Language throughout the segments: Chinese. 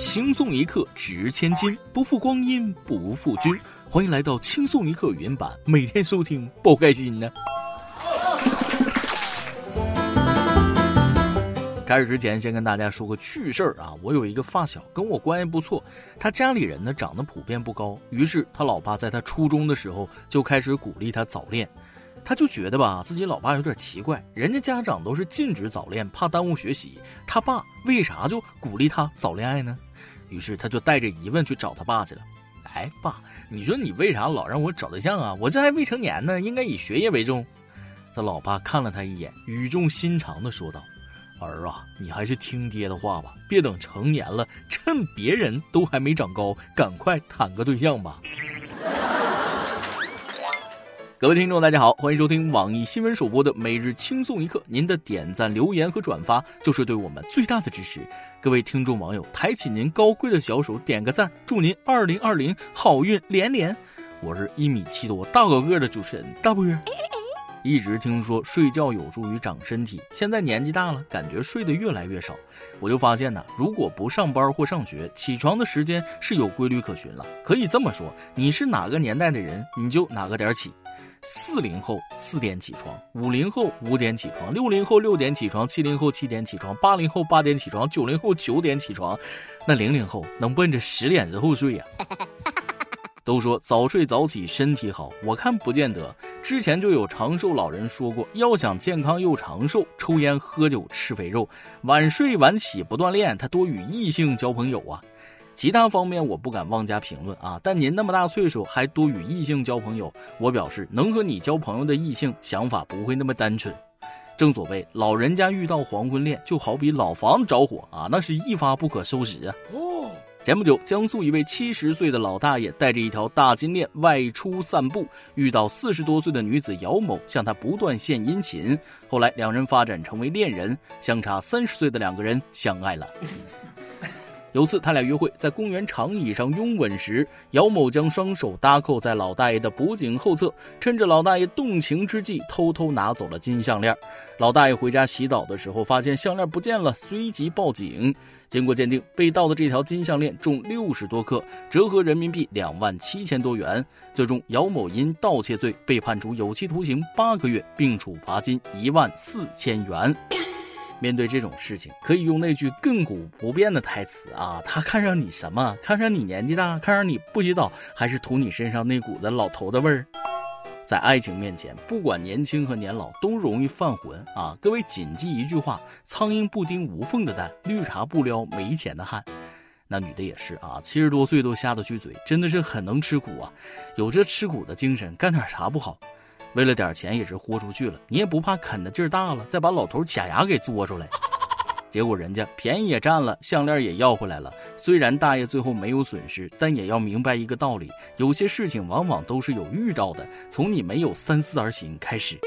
轻松一刻值千金，不负光阴不负君。欢迎来到轻松一刻语音版，每天收听，不开心呢。开始之前，先跟大家说个趣事儿啊！我有一个发小，跟我关系不错，他家里人呢长得普遍不高，于是他老爸在他初中的时候就开始鼓励他早恋。他就觉得吧，自己老爸有点奇怪，人家家长都是禁止早恋，怕耽误学习，他爸为啥就鼓励他早恋爱呢？于是他就带着疑问去找他爸去了。哎，爸，你说你为啥老让我找对象啊？我这还未成年呢，应该以学业为重。他老爸看了他一眼，语重心长的说道。儿啊，你还是听爹的话吧，别等成年了，趁别人都还没长高，赶快谈个对象吧。各位听众，大家好，欢迎收听网易新闻首播的每日轻松一刻。您的点赞、留言和转发就是对我们最大的支持。各位听众网友，抬起您高贵的小手，点个赞，祝您二零二零好运连连。我是一米七多大高个的主持人大波。一直听说睡觉有助于长身体，现在年纪大了，感觉睡得越来越少。我就发现呢，如果不上班或上学，起床的时间是有规律可循了。可以这么说，你是哪个年代的人，你就哪个点起。四零后四点起床，五零后五点起床，六零后六点起床，七零后七点起床，八零后八点起床，九零后九点起床，那零零后能奔着十点之后睡呀？都说早睡早起身体好，我看不见得。之前就有长寿老人说过，要想健康又长寿，抽烟喝酒吃肥肉，晚睡晚起不锻炼，他多与异性交朋友啊。其他方面我不敢妄加评论啊。但您那么大岁数还多与异性交朋友，我表示能和你交朋友的异性想法不会那么单纯。正所谓老人家遇到黄昏恋，就好比老房子着火啊，那是一发不可收拾啊。前不久，江苏一位七十岁的老大爷带着一条大金链外出散步，遇到四十多岁的女子姚某，向他不断献殷勤。后来，两人发展成为恋人，相差三十岁的两个人相爱了。有次，他俩约会，在公园长椅上拥吻时，姚某将双手搭扣在老大爷的脖颈后侧，趁着老大爷动情之际，偷偷拿走了金项链。老大爷回家洗澡的时候，发现项链不见了，随即报警。经过鉴定，被盗的这条金项链重六十多克，折合人民币两万七千多元。最终，姚某因盗窃罪被判处有期徒刑八个月，并处罚金一万四千元。面对这种事情，可以用那句亘古不变的台词啊：他看上你什么？看上你年纪大，看上你不洗澡，还是图你身上那股子老头的味儿？在爱情面前，不管年轻和年老，都容易犯浑啊！各位谨记一句话：苍蝇不叮无缝的蛋，绿茶不撩没钱的汉。那女的也是啊，七十多岁都下得去嘴，真的是很能吃苦啊！有这吃苦的精神，干点啥不好？为了点钱也是豁出去了，你也不怕啃的劲儿大了，再把老头假牙给嘬出来？结果人家便宜也占了，项链也要回来了。虽然大爷最后没有损失，但也要明白一个道理：有些事情往往都是有预兆的，从你没有三思而行开始。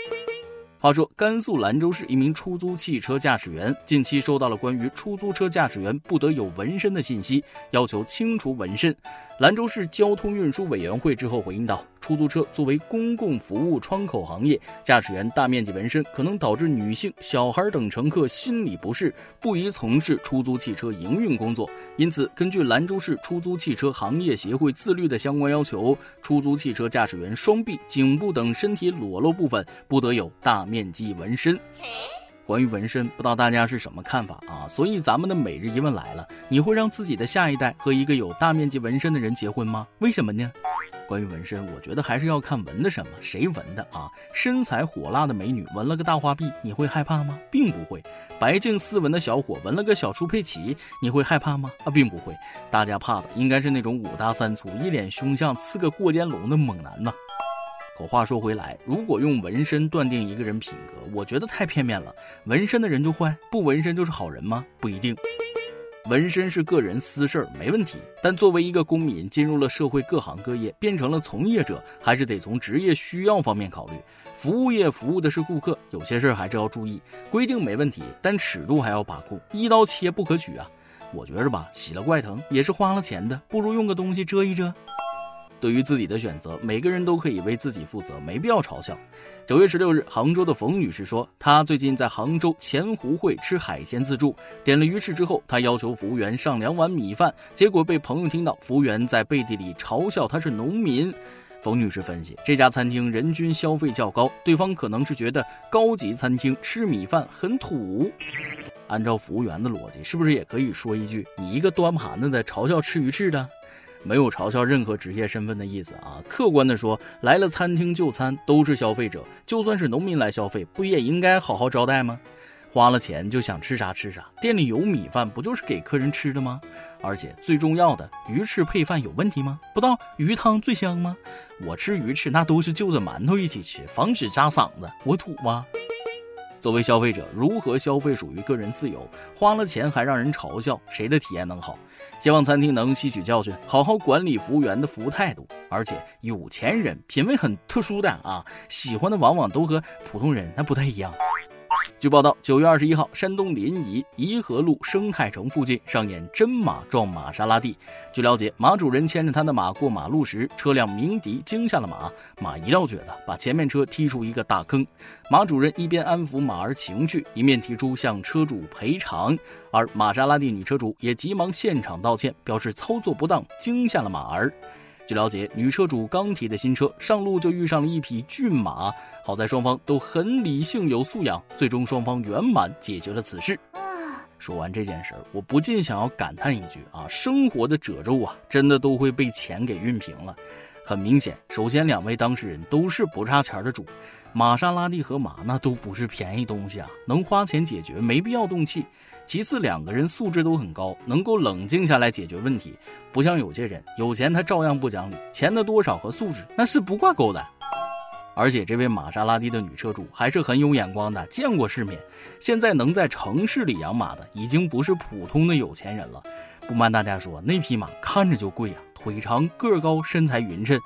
话说，甘肃兰州市一名出租汽车驾驶员近期收到了关于出租车驾驶员不得有纹身的信息，要求清除纹身。兰州市交通运输委员会之后回应道：“出租车作为公共服务窗口行业，驾驶员大面积纹身可能导致女性、小孩等乘客心理不适，不宜从事出租汽车营运工作。因此，根据兰州市出租汽车行业协会自律的相关要求，出租汽车驾驶员双臂、颈部等身体裸露部分不得有大。”面积纹身，关于纹身，不知道大家是什么看法啊？所以咱们的每日一问来了：你会让自己的下一代和一个有大面积纹身的人结婚吗？为什么呢？关于纹身，我觉得还是要看纹的什么，谁纹的啊？身材火辣的美女纹了个大花臂，你会害怕吗？并不会。白净斯文的小伙纹了个小猪佩奇，你会害怕吗？啊，并不会。大家怕的应该是那种五大三粗、一脸凶相、刺个过肩龙的猛男呢。可话说回来，如果用纹身断定一个人品格，我觉得太片面了。纹身的人就坏，不纹身就是好人吗？不一定。纹身是个人私事儿，没问题。但作为一个公民，进入了社会各行各业，变成了从业者，还是得从职业需要方面考虑。服务业服务的是顾客，有些事儿还是要注意。规定没问题，但尺度还要把控，一刀切不可取啊。我觉着吧，洗了怪疼，也是花了钱的，不如用个东西遮一遮。对于自己的选择，每个人都可以为自己负责，没必要嘲笑。九月十六日，杭州的冯女士说，她最近在杭州钱湖会吃海鲜自助，点了鱼翅之后，她要求服务员上两碗米饭，结果被朋友听到，服务员在背地里嘲笑她是农民。冯女士分析，这家餐厅人均消费较高，对方可能是觉得高级餐厅吃米饭很土。按照服务员的逻辑，是不是也可以说一句：“你一个端盘子的嘲笑吃鱼翅的？”没有嘲笑任何职业身份的意思啊！客观的说，来了餐厅就餐都是消费者，就算是农民来消费，不也应该好好招待吗？花了钱就想吃啥吃啥，店里有米饭不就是给客人吃的吗？而且最重要的，鱼翅配饭有问题吗？不到鱼汤最香吗？我吃鱼翅那都是就着馒头一起吃，防止扎嗓子。我土吗？作为消费者，如何消费属于个人自由。花了钱还让人嘲笑，谁的体验能好？希望餐厅能吸取教训，好好管理服务员的服务态度。而且有钱人品味很特殊的啊，喜欢的往往都和普通人那不太一样。据报道，九月二十一号，山东临沂颐和路生态城附近上演真马撞玛莎拉蒂。据了解，马主人牵着他的马过马路时，车辆鸣笛惊吓了马，马一撂蹶子，把前面车踢出一个大坑。马主人一边安抚马儿情绪，一面提出向车主赔偿。而玛莎拉蒂女车主也急忙现场道歉，表示操作不当，惊吓了马儿。据了解，女车主刚提的新车上路就遇上了一匹骏马，好在双方都很理性有素养，最终双方圆满解决了此事。说完这件事儿，我不禁想要感叹一句啊，生活的褶皱啊，真的都会被钱给熨平了。很明显，首先两位当事人都是不差钱的主，玛莎拉蒂和马那都不是便宜东西啊，能花钱解决，没必要动气。其次，两个人素质都很高，能够冷静下来解决问题，不像有些人有钱他照样不讲理，钱的多少和素质那是不挂钩的。而且这位玛莎拉蒂的女车主还是很有眼光的，见过世面。现在能在城市里养马的，已经不是普通的有钱人了。不瞒大家说，那匹马看着就贵呀，腿长个高，身材匀称，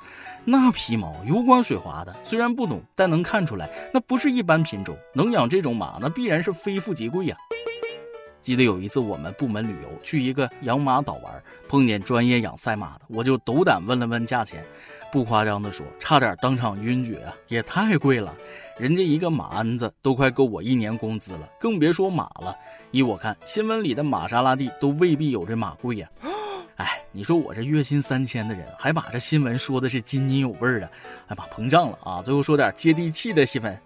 那皮毛油光水滑的。虽然不懂，但能看出来，那不是一般品种。能养这种马，那必然是非富即贵呀。记得有一次我们部门旅游去一个养马岛玩，碰见专业养赛马的，我就斗胆问了问价钱，不夸张的说，差点当场晕厥啊！也太贵了，人家一个马鞍子都快够我一年工资了，更别说马了。依我看，新闻里的玛莎拉蒂都未必有这马贵呀。哎，你说我这月薪三千的人，还把这新闻说的是津津有味的，哎妈膨胀了啊！最后说点接地气的新闻。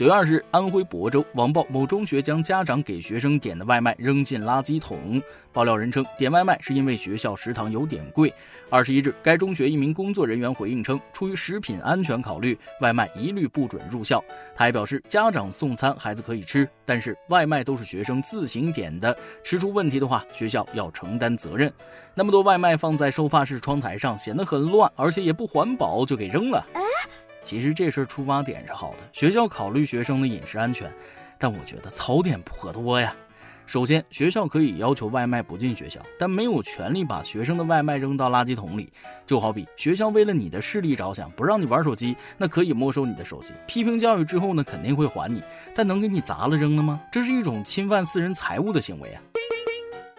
九月二日，安徽亳州网曝某中学将家长给学生点的外卖扔进垃圾桶。爆料人称，点外卖是因为学校食堂有点贵。二十一日，该中学一名工作人员回应称，出于食品安全考虑，外卖一律不准入校。他还表示，家长送餐孩子可以吃，但是外卖都是学生自行点的，吃出问题的话，学校要承担责任。那么多外卖放在收发室窗台上，显得很乱，而且也不环保，就给扔了。其实这事儿出发点是好的，学校考虑学生的饮食安全，但我觉得槽点颇多呀。首先，学校可以要求外卖不进学校，但没有权利把学生的外卖扔到垃圾桶里。就好比学校为了你的视力着想，不让你玩手机，那可以没收你的手机。批评教育之后呢，肯定会还你，但能给你砸了扔了吗？这是一种侵犯私人财物的行为啊！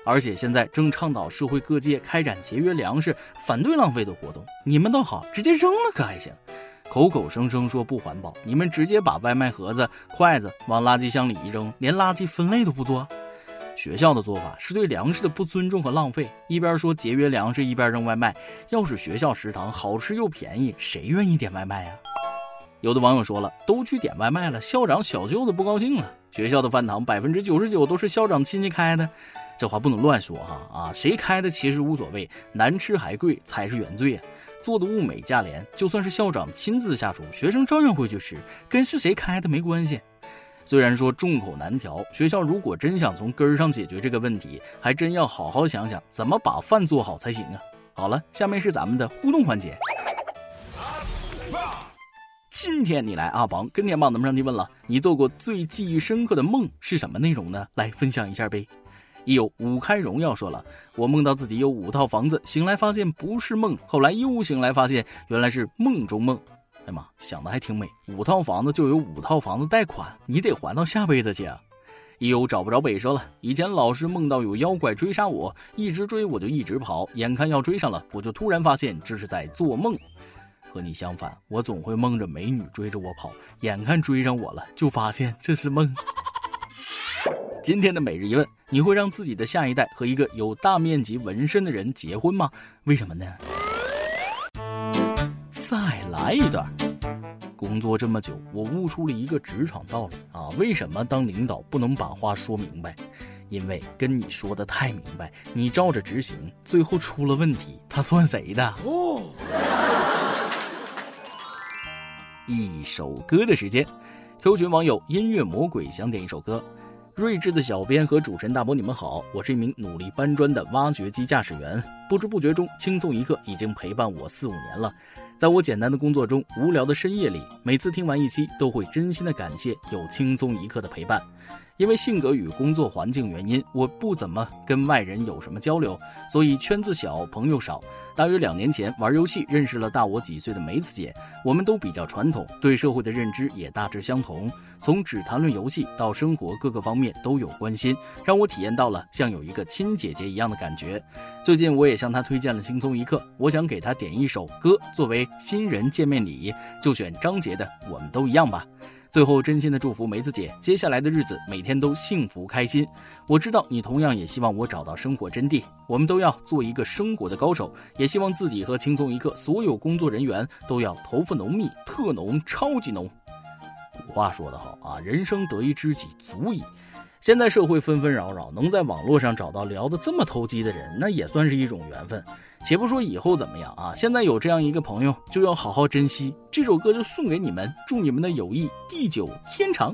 而且现在正倡导社会各界开展节约粮食、反对浪费的活动，你们倒好，直接扔了可还行？口口声声说不环保，你们直接把外卖盒子、筷子往垃圾箱里一扔，连垃圾分类都不做。学校的做法是对粮食的不尊重和浪费，一边说节约粮食，一边扔外卖。要是学校食堂好吃又便宜，谁愿意点外卖呀？有的网友说了，都去点外卖了，校长小舅子不高兴了。学校的饭堂百分之九十九都是校长亲戚开的，这话不能乱说哈啊！谁开的其实无所谓，难吃还贵才是原罪啊！做的物美价廉，就算是校长亲自下厨，学生照样会去吃，跟是谁开的没关系。虽然说众口难调，学校如果真想从根儿上解决这个问题，还真要好好想想怎么把饭做好才行啊。好了，下面是咱们的互动环节。今天你来阿榜跟天榜咱们上提问了，你做过最记忆深刻的梦是什么内容呢？来分享一下呗。一有五开荣耀说了，我梦到自己有五套房子，醒来发现不是梦，后来又醒来发现原来是梦中梦。哎妈，想的还挺美，五套房子就有五套房子贷款，你得还到下辈子去啊。一有找不着北说了。以前老是梦到有妖怪追杀我，一直追我就一直跑，眼看要追上了，我就突然发现这是在做梦。和你相反，我总会梦着美女追着我跑，眼看追上我了，就发现这是梦。今天的每日一问：你会让自己的下一代和一个有大面积纹身的人结婚吗？为什么呢？再来一段。工作这么久，我悟出了一个职场道理啊！为什么当领导不能把话说明白？因为跟你说的太明白，你照着执行，最后出了问题，他算谁的？哦。一首歌的时间，Q 群网友音乐魔鬼想点一首歌。睿智的小编和主持人大伯，你们好，我是一名努力搬砖的挖掘机驾驶员，不知不觉中，轻松一刻已经陪伴我四五年了。在我简单的工作中，无聊的深夜里，每次听完一期，都会真心的感谢有轻松一刻的陪伴。因为性格与工作环境原因，我不怎么跟外人有什么交流，所以圈子小，朋友少。大约两年前玩游戏认识了大我几岁的梅子姐，我们都比较传统，对社会的认知也大致相同，从只谈论游戏到生活各个方面都有关心，让我体验到了像有一个亲姐姐一样的感觉。最近我也向她推荐了轻松一刻，我想给她点一首歌作为新人见面礼，就选张杰的《我们都一样》吧。最后，真心的祝福梅子姐，接下来的日子每天都幸福开心。我知道你同样也希望我找到生活真谛，我们都要做一个生活的高手，也希望自己和轻松一刻所有工作人员都要头发浓密、特浓、超级浓。古话说得好啊，人生得一知己足矣。现在社会纷纷扰扰，能在网络上找到聊得这么投机的人，那也算是一种缘分。且不说以后怎么样啊，现在有这样一个朋友，就要好好珍惜。这首歌就送给你们，祝你们的友谊地久天长。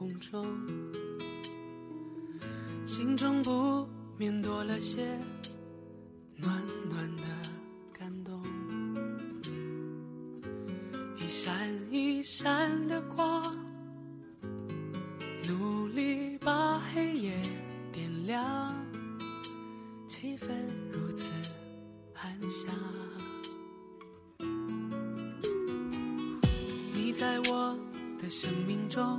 空中。心中不免多了些暖暖的感动，一闪一闪的光，努力把黑夜点亮，气氛如此安详。你在我的生命中，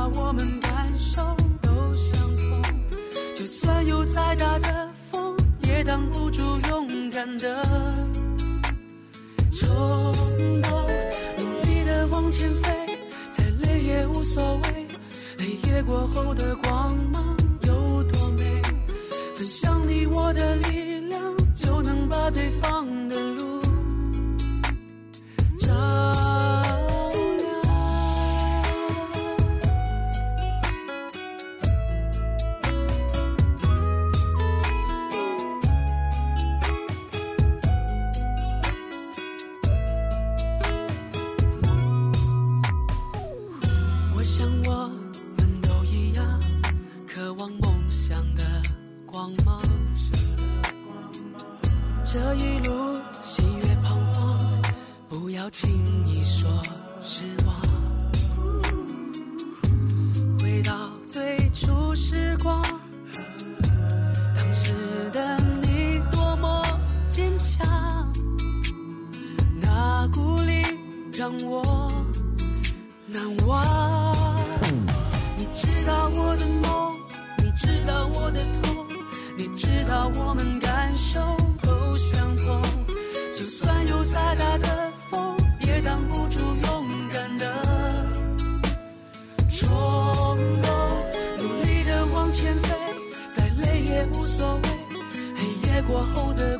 把我们感受都相同。就算。有再大的风，也挡不住勇敢的冲动。努力的往前飞，再累也无所谓。黑夜过后的光光芒，这一路喜悦、彷徨，不要轻易说失望。我们感受都相同就算有再大的风也挡不住勇敢的。冲动努力的往前飞再累也无所谓。黑夜过后的